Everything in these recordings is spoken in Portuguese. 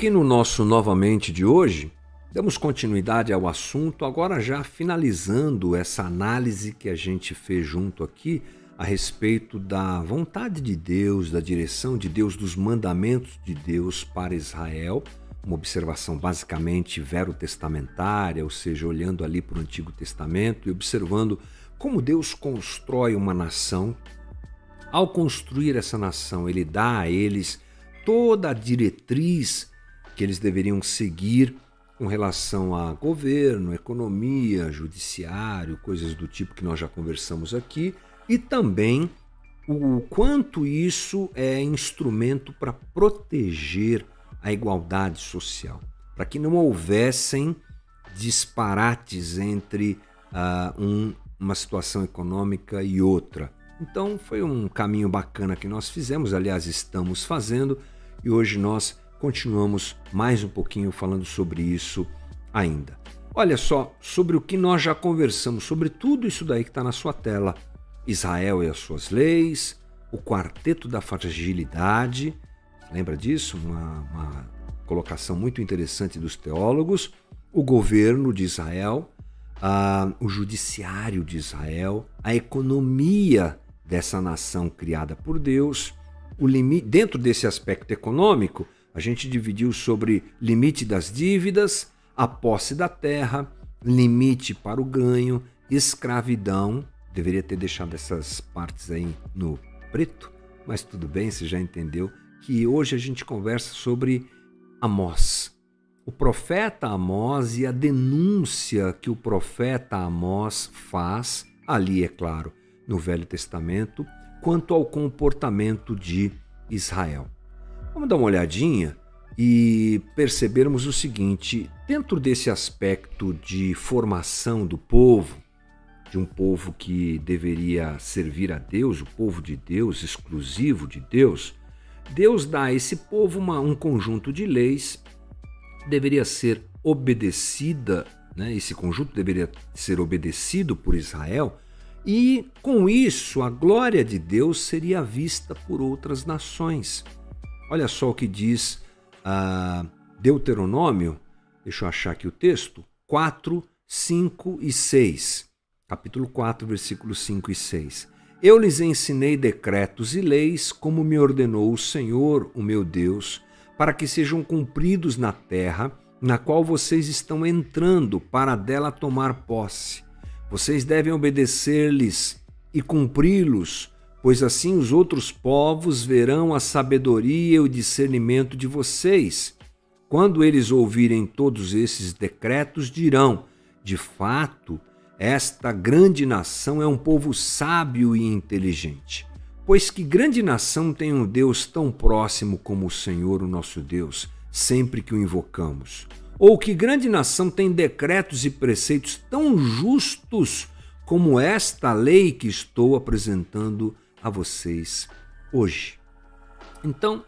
Aqui no nosso Novamente de hoje, damos continuidade ao assunto, agora já finalizando essa análise que a gente fez junto aqui a respeito da vontade de Deus, da direção de Deus, dos mandamentos de Deus para Israel. Uma observação basicamente verotestamentária, ou seja, olhando ali para o Antigo Testamento e observando como Deus constrói uma nação. Ao construir essa nação, ele dá a eles toda a diretriz que eles deveriam seguir com relação a governo, economia, judiciário, coisas do tipo que nós já conversamos aqui, e também o quanto isso é instrumento para proteger a igualdade social, para que não houvessem disparates entre uh, um, uma situação econômica e outra. Então foi um caminho bacana que nós fizemos, aliás, estamos fazendo, e hoje nós continuamos mais um pouquinho falando sobre isso ainda. Olha só, sobre o que nós já conversamos, sobre tudo isso daí que está na sua tela. Israel e as suas leis, o quarteto da fragilidade, lembra disso? Uma, uma colocação muito interessante dos teólogos. O governo de Israel, o judiciário de Israel, a economia dessa nação criada por Deus. O limite, dentro desse aspecto econômico, a gente dividiu sobre limite das dívidas, a posse da terra, limite para o ganho, escravidão. Deveria ter deixado essas partes aí no preto, mas tudo bem, você já entendeu que hoje a gente conversa sobre Amós. O profeta Amós e a denúncia que o profeta Amós faz, ali é claro, no Velho Testamento quanto ao comportamento de Israel. Vamos dar uma olhadinha e percebermos o seguinte: dentro desse aspecto de formação do povo, de um povo que deveria servir a Deus, o povo de Deus, exclusivo de Deus, Deus dá a esse povo uma, um conjunto de leis, deveria ser obedecida, né? esse conjunto deveria ser obedecido por Israel e com isso a glória de Deus seria vista por outras nações. Olha só o que diz uh, Deuteronômio, deixa eu achar aqui o texto, 4, 5 e 6. Capítulo 4, versículos 5 e 6. Eu lhes ensinei decretos e leis, como me ordenou o Senhor, o meu Deus, para que sejam cumpridos na terra, na qual vocês estão entrando, para dela tomar posse vocês devem obedecer-lhes e cumpri-los, pois assim os outros povos verão a sabedoria e o discernimento de vocês. Quando eles ouvirem todos esses decretos, dirão: de fato, esta grande nação é um povo sábio e inteligente. Pois que grande nação tem um Deus tão próximo como o Senhor, o nosso Deus, sempre que o invocamos? Ou que grande nação tem decretos e preceitos tão justos como esta lei que estou apresentando a vocês hoje? Então,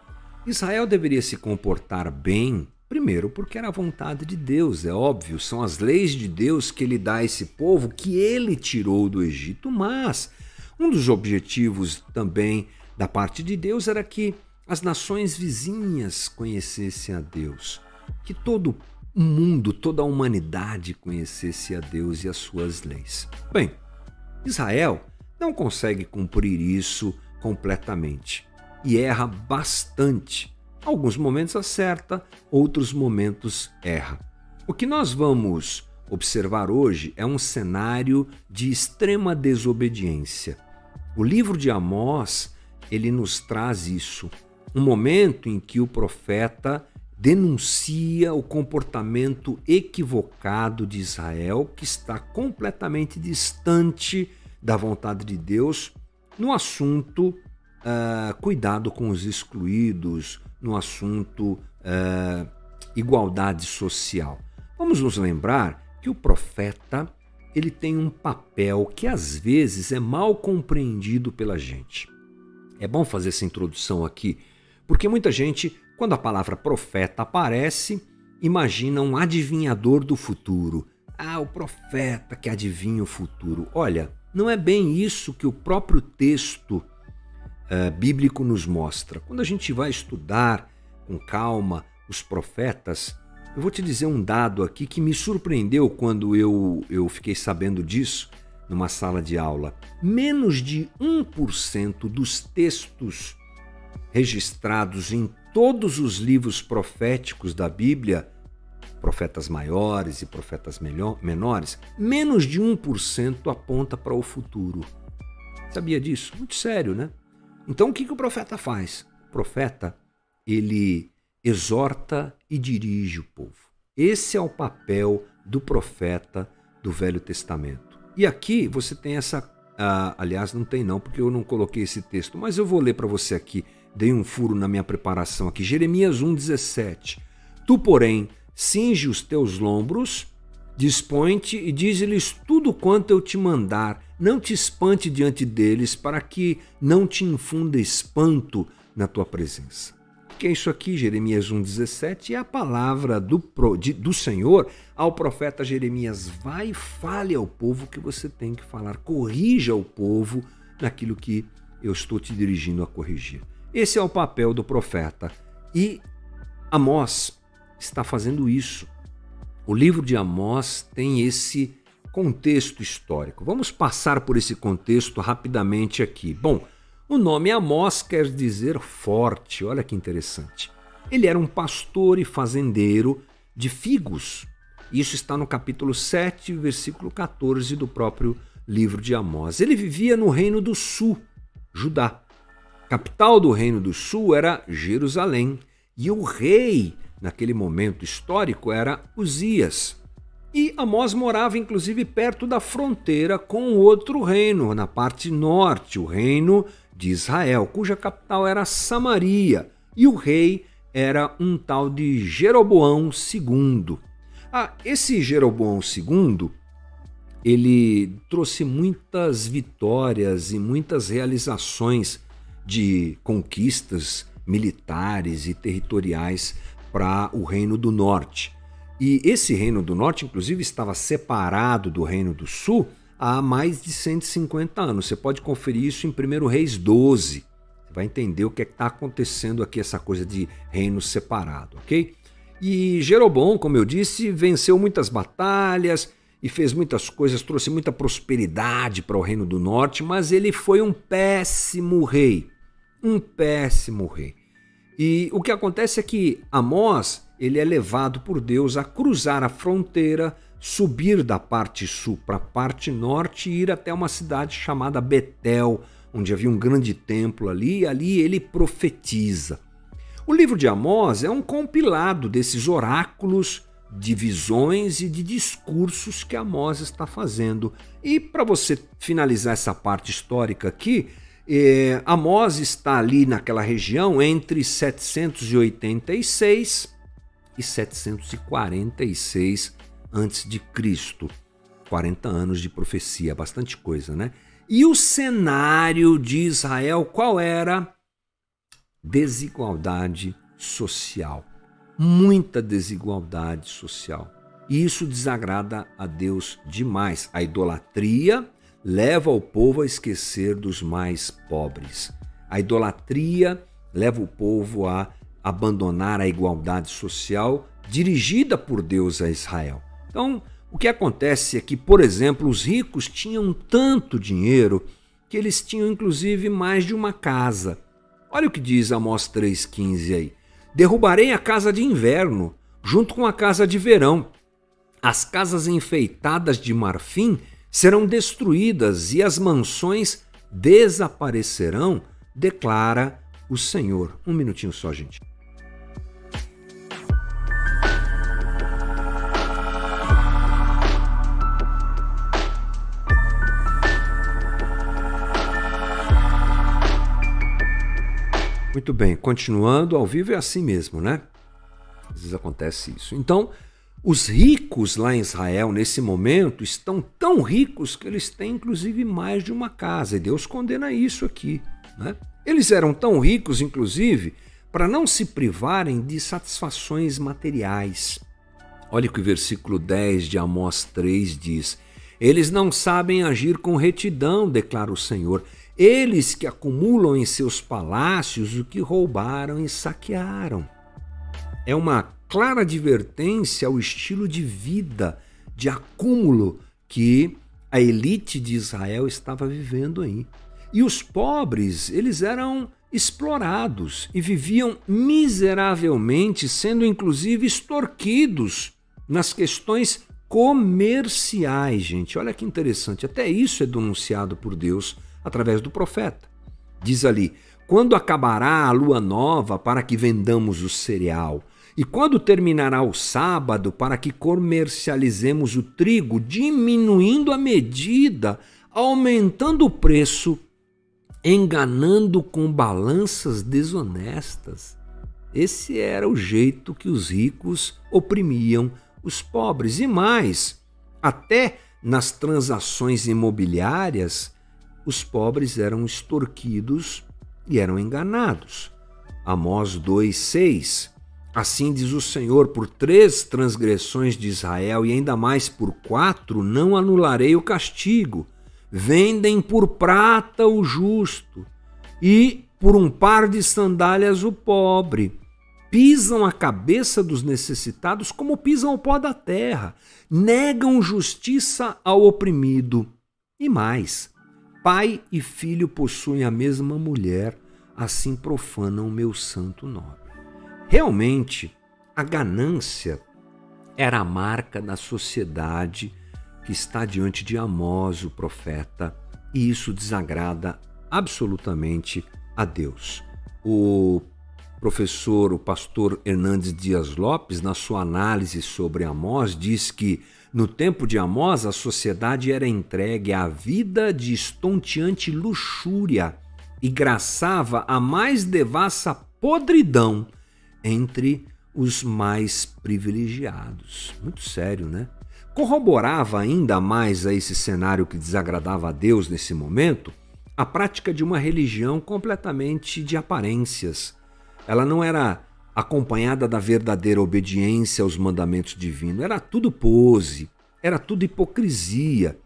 Israel deveria se comportar bem, primeiro porque era a vontade de Deus, é óbvio, são as leis de Deus que ele dá a esse povo que ele tirou do Egito, mas um dos objetivos também da parte de Deus era que as nações vizinhas conhecessem a Deus, que todo o mundo, toda a humanidade conhecesse a Deus e as suas leis. Bem, Israel não consegue cumprir isso completamente e erra bastante. Alguns momentos acerta, outros momentos erra. O que nós vamos observar hoje é um cenário de extrema desobediência. O livro de Amós, ele nos traz isso, um momento em que o profeta denuncia o comportamento equivocado de Israel, que está completamente distante da vontade de Deus no assunto uh, cuidado com os excluídos, no assunto uh, igualdade social. Vamos nos lembrar que o profeta ele tem um papel que às vezes é mal compreendido pela gente. É bom fazer essa introdução aqui, porque muita gente quando a palavra profeta aparece, imagina um adivinhador do futuro. Ah, o profeta que adivinha o futuro. Olha, não é bem isso que o próprio texto uh, bíblico nos mostra. Quando a gente vai estudar com calma os profetas, eu vou te dizer um dado aqui que me surpreendeu quando eu, eu fiquei sabendo disso numa sala de aula. Menos de 1% dos textos registrados em todos os livros proféticos da Bíblia, profetas maiores e profetas menores, menos de 1% aponta para o futuro. Sabia disso? Muito sério, né? Então o que, que o profeta faz? O profeta, ele exorta e dirige o povo. Esse é o papel do profeta do Velho Testamento. E aqui você tem essa. Ah, aliás, não tem não, porque eu não coloquei esse texto, mas eu vou ler para você aqui. Dei um furo na minha preparação aqui. Jeremias 1,17. Tu, porém, cinge os teus lombros, dispõe-te e dize-lhes tudo quanto eu te mandar. Não te espante diante deles, para que não te infunda espanto na tua presença que é isso aqui, Jeremias 1,17, é a palavra do, de, do Senhor ao profeta Jeremias. Vai e fale ao povo que você tem que falar, corrija o povo naquilo que eu estou te dirigindo a corrigir. Esse é o papel do profeta. E Amós está fazendo isso. O livro de Amós tem esse contexto histórico. Vamos passar por esse contexto rapidamente aqui. Bom, o nome Amós quer dizer forte, olha que interessante. Ele era um pastor e fazendeiro de figos. Isso está no capítulo 7, versículo 14 do próprio livro de Amós. Ele vivia no reino do sul, Judá. Capital do reino do sul era Jerusalém, e o rei, naquele momento histórico, era Uzias. E Amós morava inclusive perto da fronteira com outro reino, na parte norte, o reino de Israel, cuja capital era Samaria, e o rei era um tal de Jeroboão II. Ah, esse Jeroboão II, ele trouxe muitas vitórias e muitas realizações de conquistas militares e territoriais para o Reino do Norte. E esse Reino do Norte, inclusive, estava separado do Reino do Sul há mais de 150 anos. Você pode conferir isso em 1 Reis 12. Você vai entender o que é está acontecendo aqui, essa coisa de reino separado, ok? E Jeroboão, como eu disse, venceu muitas batalhas e fez muitas coisas, trouxe muita prosperidade para o Reino do Norte, mas ele foi um péssimo rei. Um péssimo rei. E o que acontece é que Amós ele é levado por Deus a cruzar a fronteira subir da parte sul para a parte norte e ir até uma cidade chamada Betel, onde havia um grande templo ali, e ali ele profetiza. O livro de Amós é um compilado desses oráculos de visões e de discursos que Amós está fazendo. E para você finalizar essa parte histórica aqui, eh, Amós está ali naquela região entre 786 e 746 antes de Cristo. 40 anos de profecia, bastante coisa, né? E o cenário de Israel qual era? Desigualdade social. Muita desigualdade social. E isso desagrada a Deus demais. A idolatria leva o povo a esquecer dos mais pobres. A idolatria leva o povo a abandonar a igualdade social dirigida por Deus a Israel. Então, o que acontece é que, por exemplo, os ricos tinham tanto dinheiro que eles tinham inclusive mais de uma casa. Olha o que diz Amós 3,15 aí. Derrubarei a casa de inverno, junto com a casa de verão. As casas enfeitadas de marfim serão destruídas e as mansões desaparecerão, declara o Senhor. Um minutinho só, gente. Muito bem, continuando, ao vivo é assim mesmo, né? Às vezes acontece isso. Então, os ricos lá em Israel, nesse momento, estão tão ricos que eles têm inclusive mais de uma casa, e Deus condena isso aqui. Né? Eles eram tão ricos, inclusive, para não se privarem de satisfações materiais. Olha o que o versículo 10 de Amós 3 diz: Eles não sabem agir com retidão, declara o Senhor. Eles que acumulam em seus palácios o que roubaram e saquearam. é uma clara advertência ao estilo de vida, de acúmulo que a elite de Israel estava vivendo aí. E os pobres, eles eram explorados e viviam miseravelmente, sendo inclusive extorquidos nas questões comerciais, gente. Olha que interessante, até isso é denunciado por Deus através do profeta. Diz ali: Quando acabará a lua nova para que vendamos o cereal? E quando terminará o sábado para que comercializemos o trigo, diminuindo a medida, aumentando o preço, enganando com balanças desonestas? Esse era o jeito que os ricos oprimiam os pobres. E mais, até nas transações imobiliárias, os pobres eram extorquidos e eram enganados. Amós 2,6 Assim diz o Senhor: por três transgressões de Israel e ainda mais por quatro, não anularei o castigo. Vendem por prata o justo e por um par de sandálias o pobre. Pisam a cabeça dos necessitados como pisam o pó da terra. Negam justiça ao oprimido. E mais, pai e filho possuem a mesma mulher, assim profanam meu santo nome. Realmente, a ganância era a marca da sociedade que está diante de Amós, o profeta, e isso desagrada absolutamente a Deus. O professor, o pastor Hernandes Dias Lopes, na sua análise sobre Amós, diz que no tempo de Amós a sociedade era entregue à vida de estonteante luxúria e graçava a mais devassa podridão entre os mais privilegiados. Muito sério, né? Corroborava ainda mais a esse cenário que desagradava a Deus nesse momento a prática de uma religião completamente de aparências. Ela não era acompanhada da verdadeira obediência aos mandamentos divinos, era tudo pose, era tudo hipocrisia.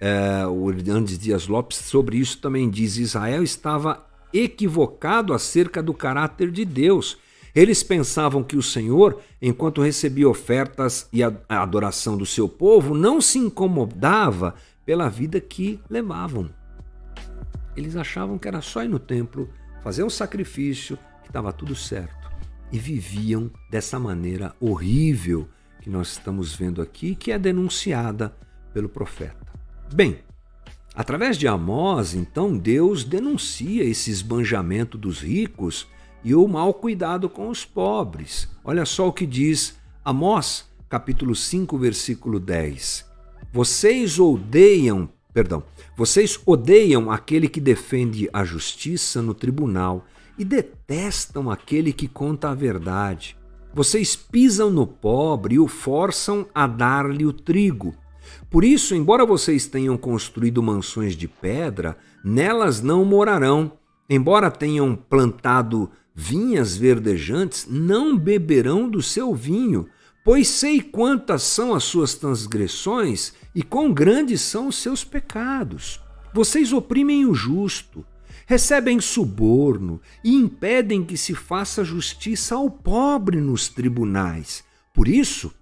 É, o Hernandes Dias Lopes sobre isso também diz: Israel estava equivocado acerca do caráter de Deus eles pensavam que o Senhor, enquanto recebia ofertas e a adoração do seu povo, não se incomodava pela vida que levavam. Eles achavam que era só ir no templo, fazer um sacrifício, que estava tudo certo. E viviam dessa maneira horrível que nós estamos vendo aqui, que é denunciada pelo profeta. Bem, através de Amós, então, Deus denuncia esse esbanjamento dos ricos e o mau cuidado com os pobres. Olha só o que diz Amós, capítulo 5, versículo 10. Vocês odeiam, perdão, vocês odeiam aquele que defende a justiça no tribunal e detestam aquele que conta a verdade. Vocês pisam no pobre e o forçam a dar-lhe o trigo. Por isso, embora vocês tenham construído mansões de pedra, nelas não morarão. Embora tenham plantado vinhas verdejantes não beberão do seu vinho, pois sei quantas são as suas transgressões e quão grandes são os seus pecados. Vocês oprimem o justo, recebem suborno e impedem que se faça justiça ao pobre nos tribunais. Por isso,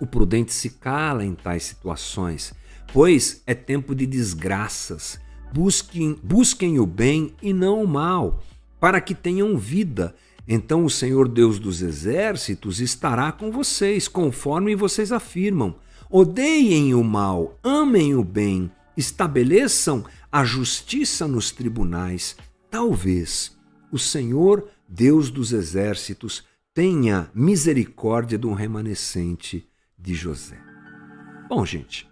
o prudente se cala em tais situações, pois é tempo de desgraças. Busquem, busquem o bem e não o mal para que tenham vida. Então o Senhor Deus dos exércitos estará com vocês, conforme vocês afirmam. Odeiem o mal, amem o bem, estabeleçam a justiça nos tribunais. Talvez o Senhor Deus dos exércitos tenha misericórdia do remanescente de José. Bom, gente,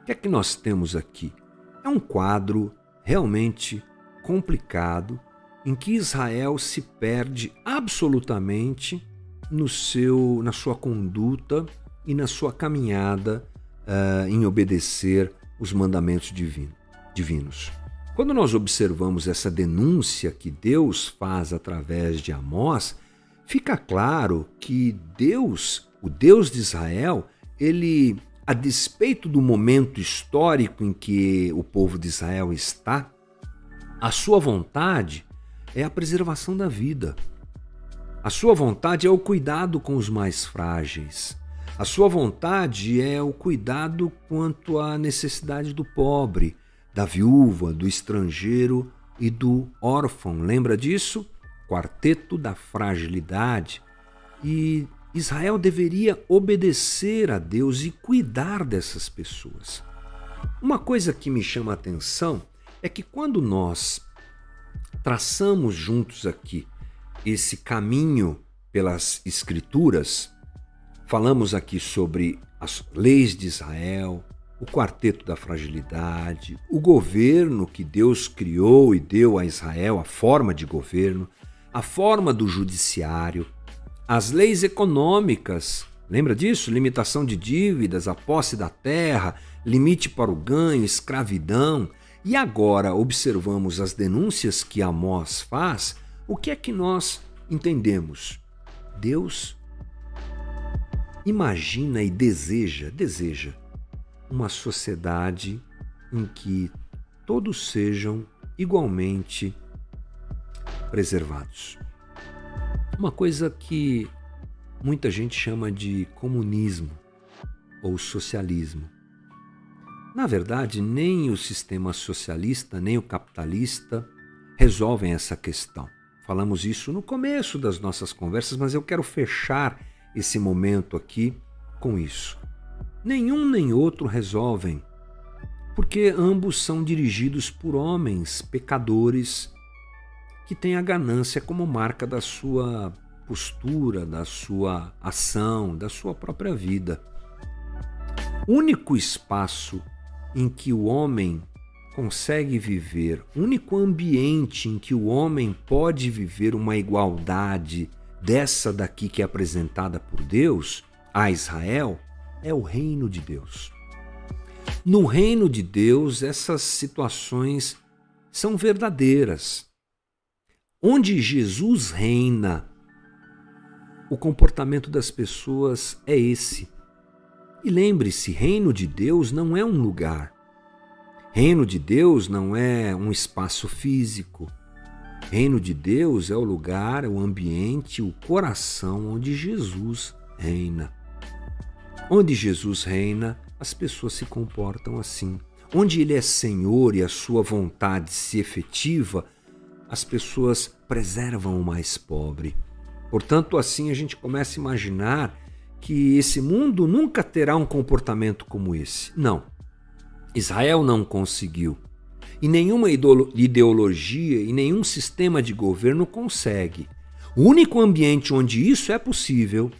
o que é que nós temos aqui? É um quadro realmente complicado em que Israel se perde absolutamente no seu, na sua conduta e na sua caminhada uh, em obedecer os mandamentos divino, divinos. Quando nós observamos essa denúncia que Deus faz através de Amós, fica claro que Deus, o Deus de Israel, ele, a despeito do momento histórico em que o povo de Israel está, a sua vontade é a preservação da vida. A sua vontade é o cuidado com os mais frágeis. A sua vontade é o cuidado quanto à necessidade do pobre, da viúva, do estrangeiro e do órfão. Lembra disso? Quarteto da fragilidade. E Israel deveria obedecer a Deus e cuidar dessas pessoas. Uma coisa que me chama a atenção é que quando nós traçamos juntos aqui esse caminho pelas Escrituras, falamos aqui sobre as leis de Israel, o quarteto da fragilidade, o governo que Deus criou e deu a Israel, a forma de governo, a forma do judiciário, as leis econômicas. Lembra disso? Limitação de dívidas, a posse da terra, limite para o ganho, escravidão. E agora observamos as denúncias que Amós faz, o que é que nós entendemos? Deus imagina e deseja, deseja uma sociedade em que todos sejam igualmente preservados. Uma coisa que muita gente chama de comunismo ou socialismo. Na verdade, nem o sistema socialista nem o capitalista resolvem essa questão. Falamos isso no começo das nossas conversas, mas eu quero fechar esse momento aqui com isso. Nenhum nem outro resolvem, porque ambos são dirigidos por homens pecadores que têm a ganância como marca da sua postura, da sua ação, da sua própria vida. O único espaço em que o homem consegue viver, único ambiente em que o homem pode viver uma igualdade dessa daqui que é apresentada por Deus a Israel, é o reino de Deus. No reino de Deus, essas situações são verdadeiras. Onde Jesus reina, o comportamento das pessoas é esse. E lembre-se: reino de Deus não é um lugar. Reino de Deus não é um espaço físico. Reino de Deus é o lugar, o ambiente, o coração onde Jesus reina. Onde Jesus reina, as pessoas se comportam assim. Onde Ele é Senhor e a sua vontade se efetiva, as pessoas preservam o mais pobre. Portanto, assim a gente começa a imaginar que esse mundo nunca terá um comportamento como esse. Não. Israel não conseguiu. E nenhuma ideologia e nenhum sistema de governo consegue. O único ambiente onde isso é possível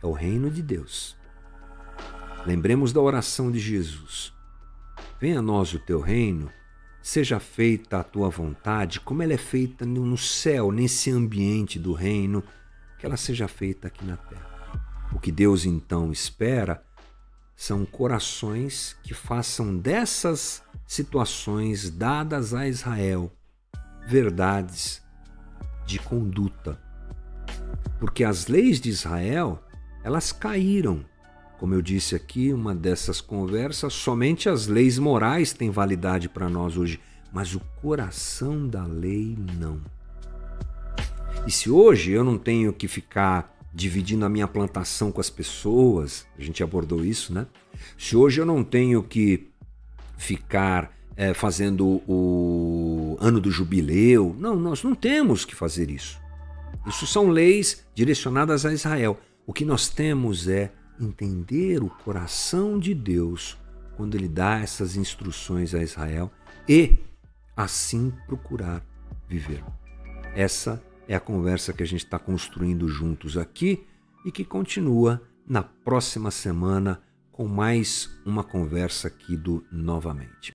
é o reino de Deus. Lembremos da oração de Jesus. Venha a nós o teu reino, seja feita a tua vontade, como ela é feita no céu, nesse ambiente do reino, que ela seja feita aqui na terra. O que Deus então espera são corações que façam dessas situações dadas a Israel verdades de conduta. Porque as leis de Israel, elas caíram. Como eu disse aqui, uma dessas conversas, somente as leis morais têm validade para nós hoje, mas o coração da lei não. E se hoje eu não tenho que ficar dividindo a minha plantação com as pessoas, a gente abordou isso, né? Se hoje eu não tenho que ficar é, fazendo o ano do jubileu, não, nós não temos que fazer isso. Isso são leis direcionadas a Israel. O que nós temos é entender o coração de Deus quando ele dá essas instruções a Israel e assim procurar viver. Essa é a conversa que a gente está construindo juntos aqui e que continua na próxima semana com mais uma conversa aqui do Novamente.